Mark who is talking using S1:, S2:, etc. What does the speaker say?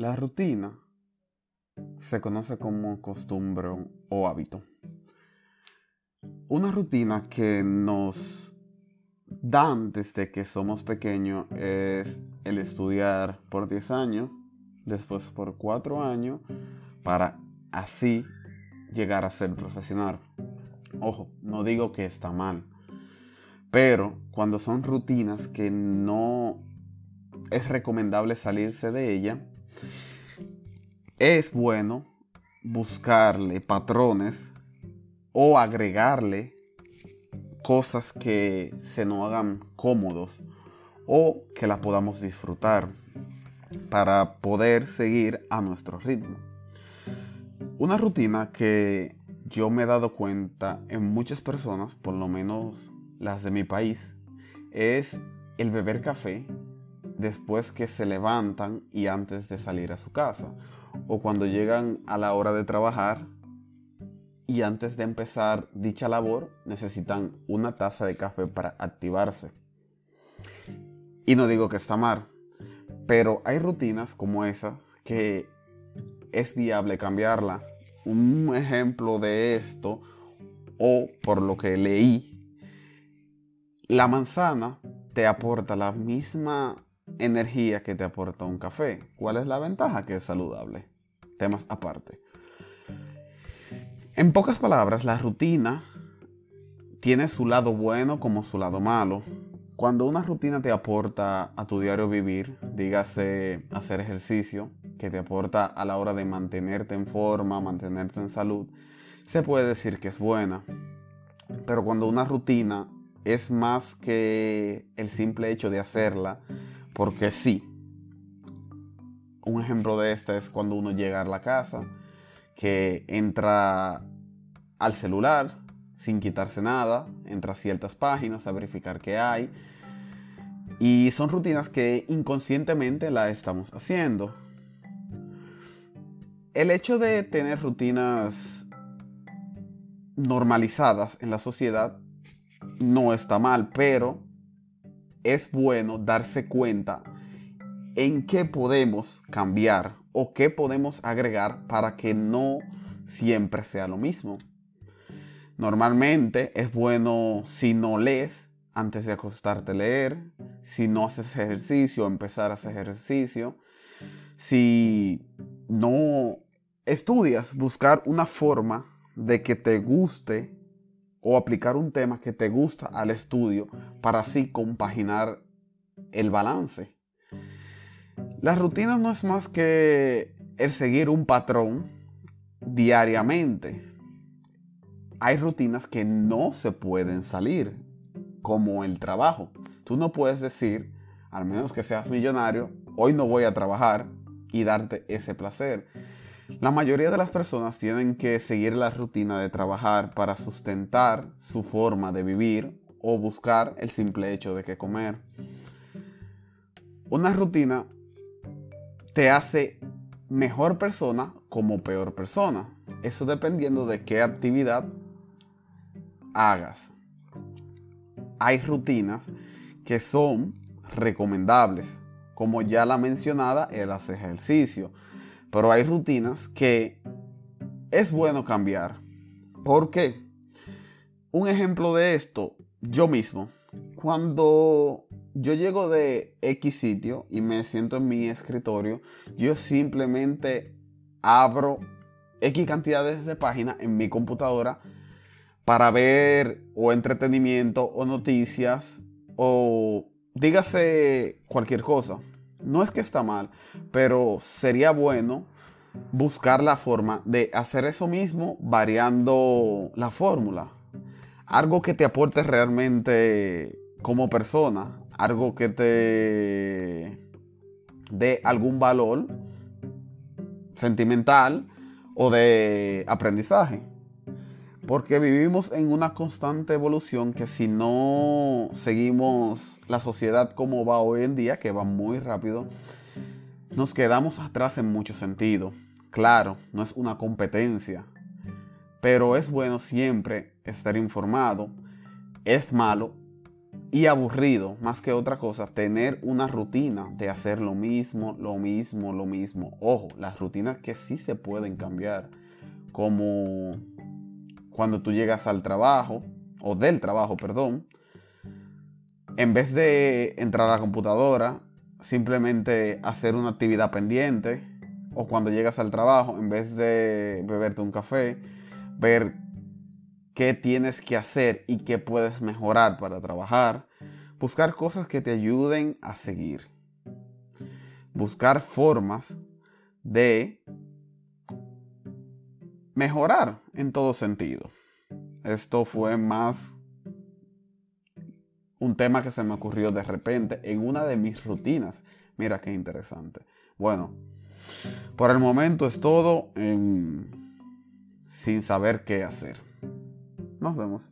S1: La rutina se conoce como costumbre o hábito. Una rutina que nos dan desde que somos pequeños es el estudiar por 10 años, después por 4 años, para así llegar a ser profesional. Ojo, no digo que está mal, pero cuando son rutinas que no es recomendable salirse de ella, es bueno buscarle patrones o agregarle cosas que se nos hagan cómodos o que la podamos disfrutar para poder seguir a nuestro ritmo. Una rutina que yo me he dado cuenta en muchas personas, por lo menos las de mi país, es el beber café después que se levantan y antes de salir a su casa o cuando llegan a la hora de trabajar y antes de empezar dicha labor necesitan una taza de café para activarse. Y no digo que está mal, pero hay rutinas como esa que es viable cambiarla. Un ejemplo de esto, o por lo que leí, la manzana te aporta la misma energía que te aporta un café. ¿Cuál es la ventaja? Que es saludable. Temas aparte. En pocas palabras, la rutina tiene su lado bueno como su lado malo. Cuando una rutina te aporta a tu diario vivir, dígase hacer ejercicio, que te aporta a la hora de mantenerte en forma, mantenerte en salud, se puede decir que es buena. Pero cuando una rutina es más que el simple hecho de hacerla, porque sí. Un ejemplo de esta es cuando uno llega a la casa, que entra al celular sin quitarse nada, entra a ciertas páginas a verificar qué hay. Y son rutinas que inconscientemente la estamos haciendo. El hecho de tener rutinas normalizadas en la sociedad no está mal, pero es bueno darse cuenta en qué podemos cambiar o qué podemos agregar para que no siempre sea lo mismo. Normalmente es bueno si no lees antes de acostarte a leer, si no haces ejercicio, empezar a hacer ejercicio, si no estudias, buscar una forma de que te guste o aplicar un tema que te gusta al estudio para así compaginar el balance. La rutina no es más que el seguir un patrón diariamente. Hay rutinas que no se pueden salir, como el trabajo. Tú no puedes decir, al menos que seas millonario, hoy no voy a trabajar y darte ese placer. La mayoría de las personas tienen que seguir la rutina de trabajar para sustentar su forma de vivir o buscar el simple hecho de que comer. Una rutina te hace mejor persona como peor persona. Eso dependiendo de qué actividad hagas. Hay rutinas que son recomendables, como ya la mencionada, el hacer ejercicio pero hay rutinas que es bueno cambiar. ¿Por qué? Un ejemplo de esto, yo mismo. Cuando yo llego de X sitio y me siento en mi escritorio, yo simplemente abro X cantidades de páginas en mi computadora para ver o entretenimiento o noticias o dígase cualquier cosa no es que está mal, pero sería bueno buscar la forma de hacer eso mismo variando la fórmula. Algo que te aporte realmente como persona, algo que te dé algún valor sentimental o de aprendizaje. Porque vivimos en una constante evolución que si no seguimos la sociedad como va hoy en día, que va muy rápido, nos quedamos atrás en mucho sentido. Claro, no es una competencia, pero es bueno siempre estar informado. Es malo y aburrido, más que otra cosa, tener una rutina de hacer lo mismo, lo mismo, lo mismo. Ojo, las rutinas que sí se pueden cambiar, como cuando tú llegas al trabajo, o del trabajo, perdón, en vez de entrar a la computadora, simplemente hacer una actividad pendiente, o cuando llegas al trabajo, en vez de beberte un café, ver qué tienes que hacer y qué puedes mejorar para trabajar. Buscar cosas que te ayuden a seguir. Buscar formas de mejorar en todo sentido. Esto fue más un tema que se me ocurrió de repente en una de mis rutinas. Mira qué interesante. Bueno, por el momento es todo sin saber qué hacer. Nos vemos.